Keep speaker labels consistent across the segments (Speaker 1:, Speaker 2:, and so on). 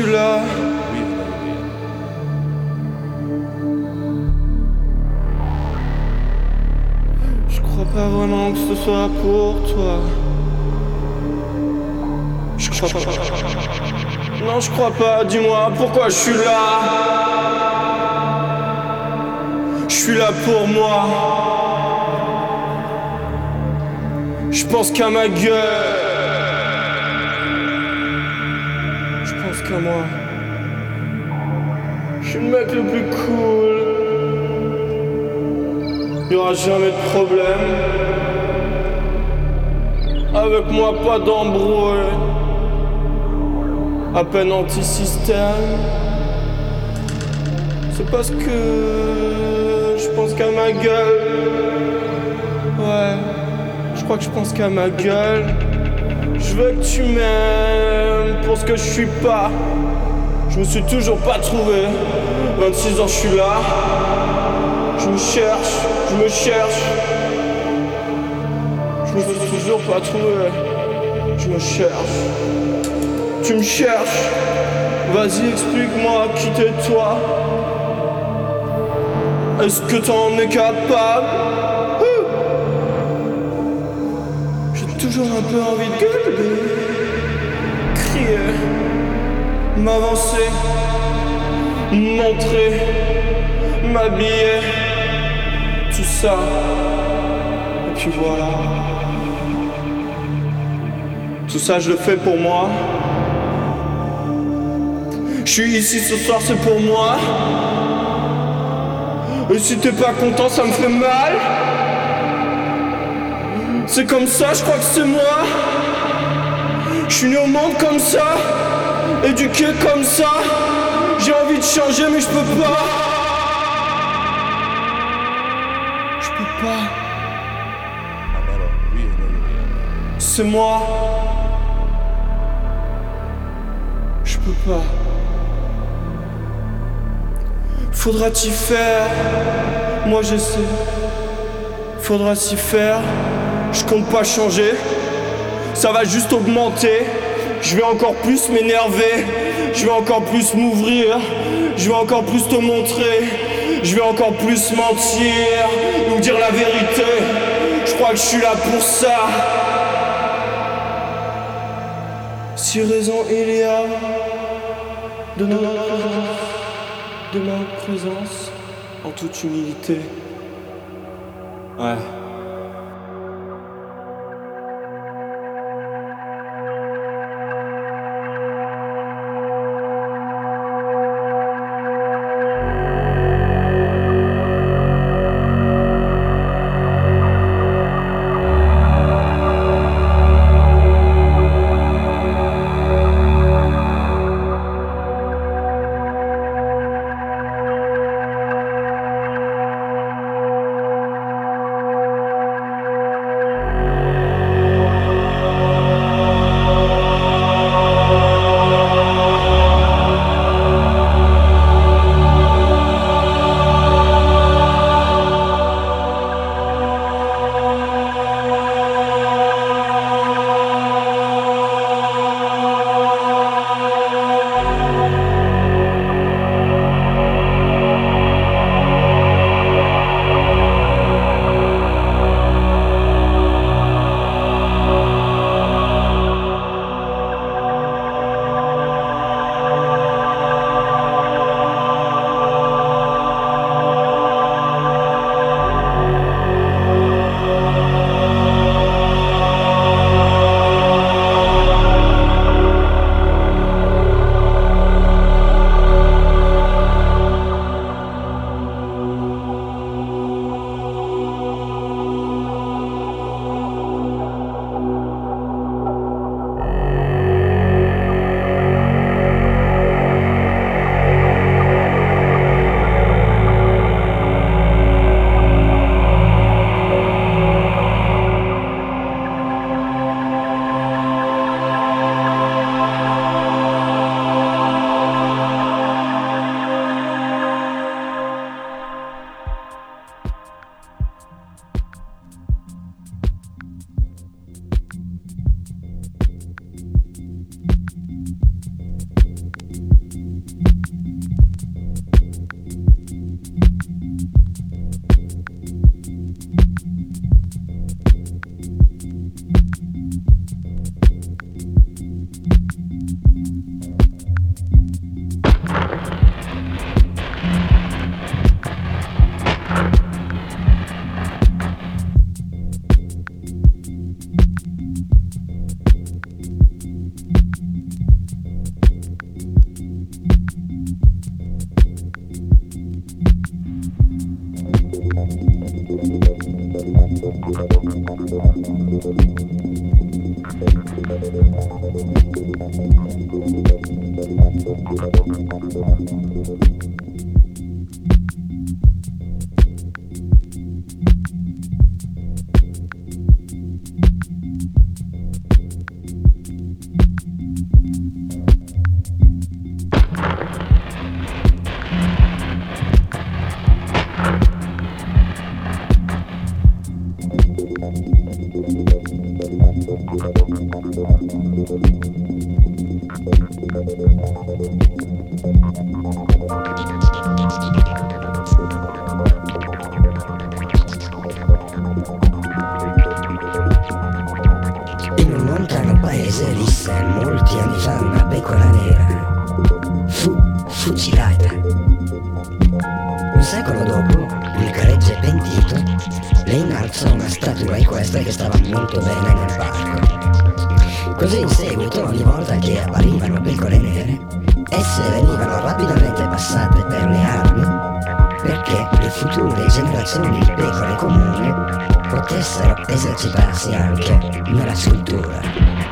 Speaker 1: là Je crois pas vraiment que ce soit pour toi. Je crois pas. Non, je crois pas. Dis-moi pourquoi je suis là. Je suis là pour moi. Je pense qu'à ma gueule. Mec le plus cool. Il aura jamais de problème. Avec moi, pas d'embrouille. À peine anti-système. C'est parce que je pense qu'à ma gueule. Ouais, je crois que je pense qu'à ma gueule. Je veux que tu m'aimes pour ce que je suis pas. Je me suis toujours pas trouvé. 26 ans, je suis là. Je me cherche, je me cherche. Je me suis toujours pas trouvé. Je me cherche. Tu me cherches. Vas-y, explique-moi qui t'es toi. Est-ce que t'en es capable? J'ai toujours un peu envie de gueuler, m'avancer, montrer, m'habiller, tout ça. Et puis voilà. Tout ça, je le fais pour moi. Je suis ici ce soir, c'est pour moi. Et si t'es pas content, ça me fait mal. C'est comme ça, je crois que c'est moi. Je suis né au monde comme ça, éduqué comme ça. J'ai envie de changer, mais je peux pas. Je peux pas. C'est moi. Je peux pas. Faudra t'y faire. Moi je sais. Faudra s'y faire. Je compte pas changer. Ça va juste augmenter. Je vais encore plus m'énerver. Je vais encore plus m'ouvrir. Je vais encore plus te montrer. Je vais encore plus mentir. Nous dire la vérité. Je crois que je suis là pour ça. Si raison il y a de notre présence, de ma présence, en toute humilité. Ouais.
Speaker 2: questa che stava molto bene nel parco. Così in
Speaker 3: seguito, ogni volta che apparivano pecore nere, esse venivano rapidamente passate per le armi perché le future generazioni di pecore comuni potessero esercitarsi anche nella scultura.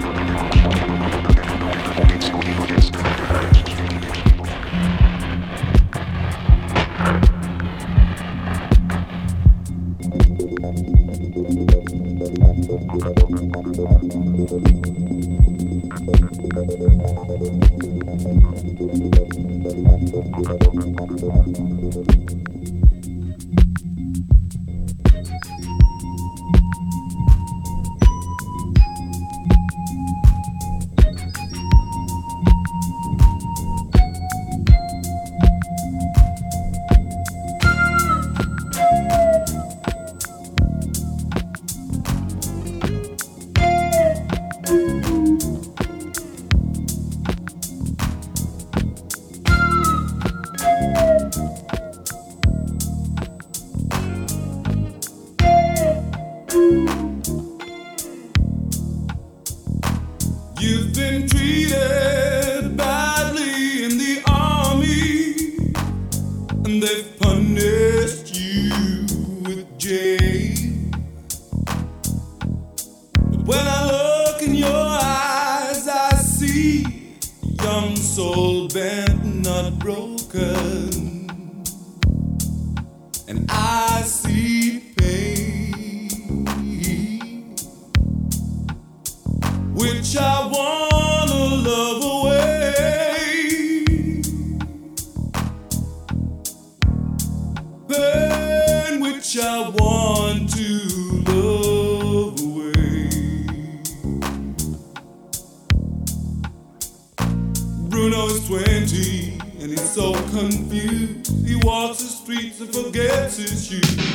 Speaker 4: fancies you.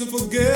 Speaker 4: to
Speaker 5: forget.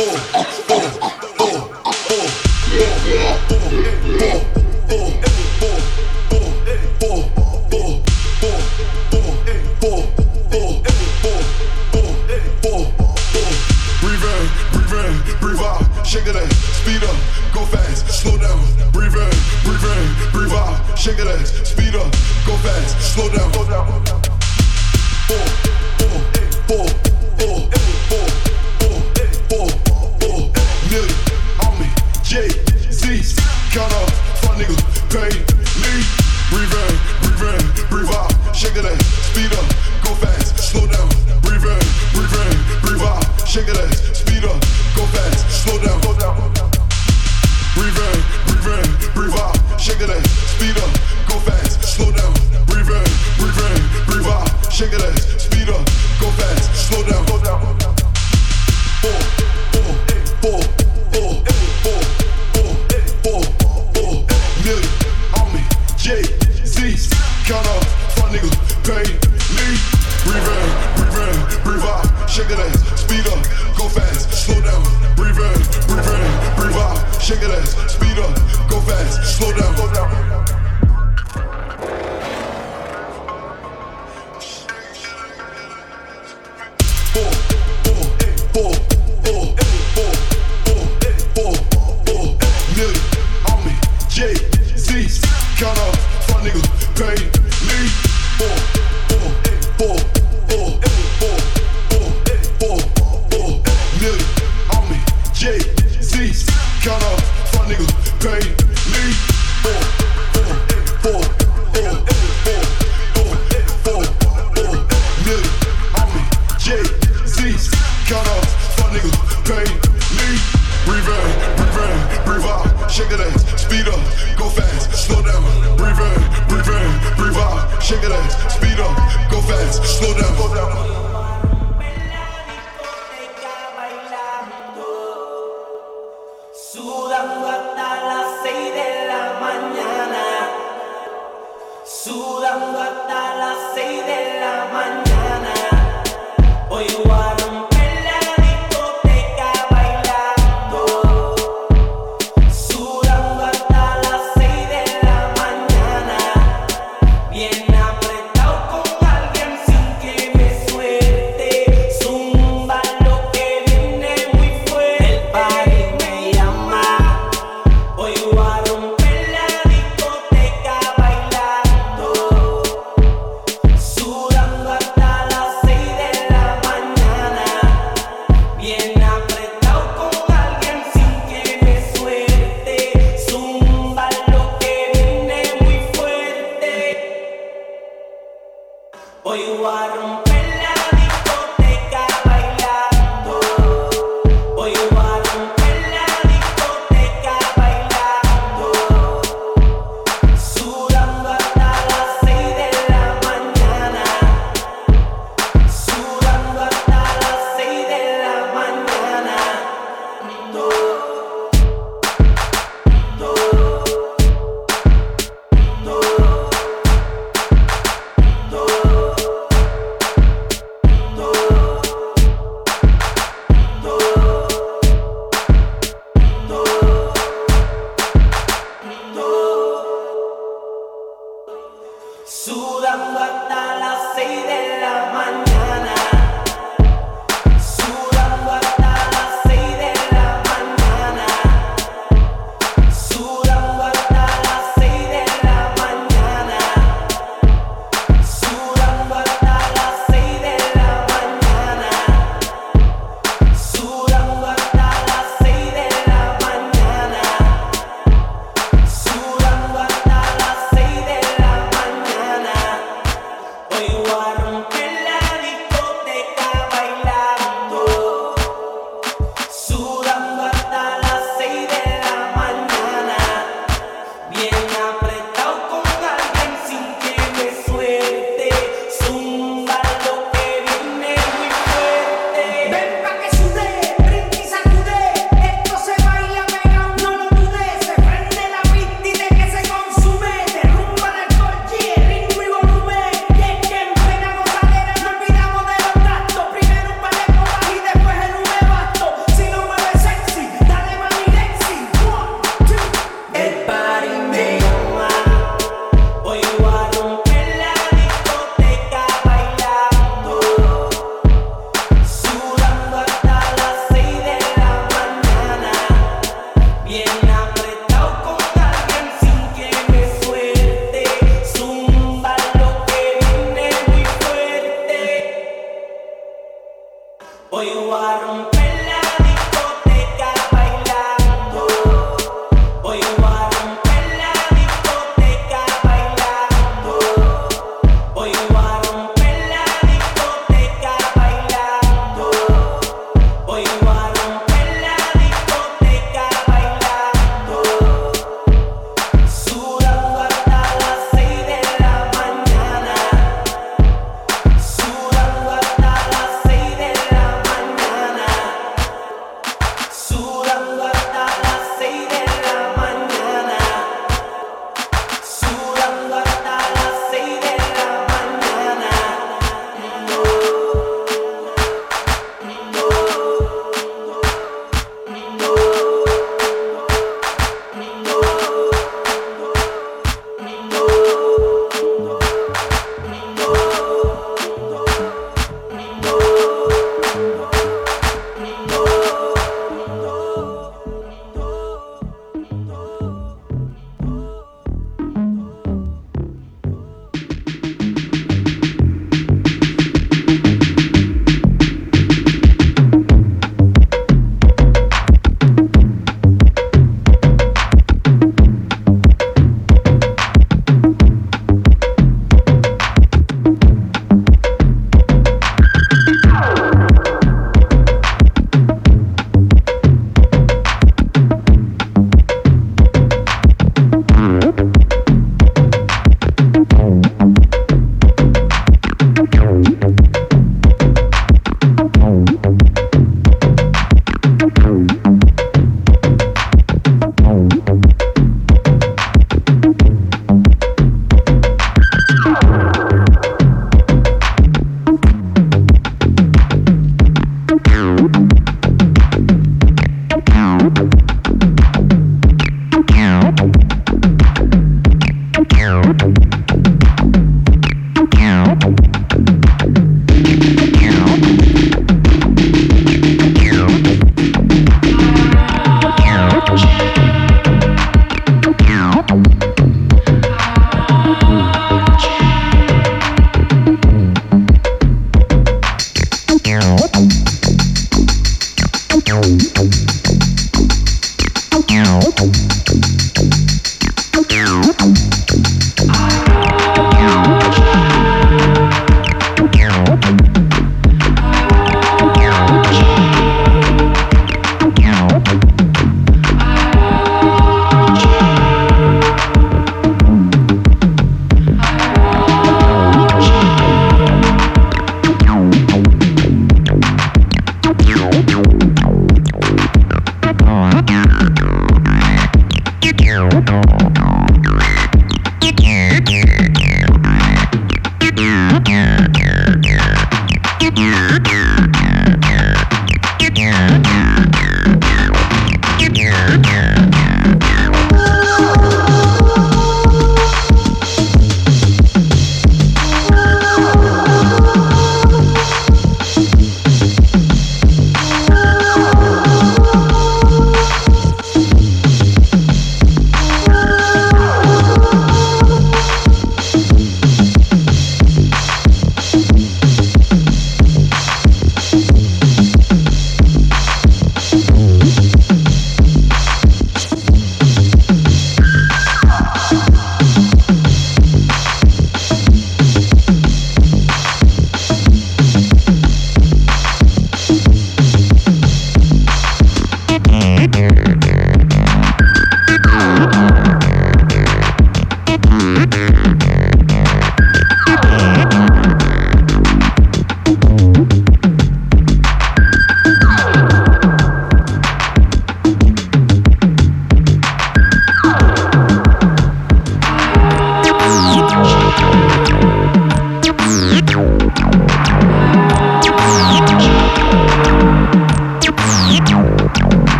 Speaker 6: people.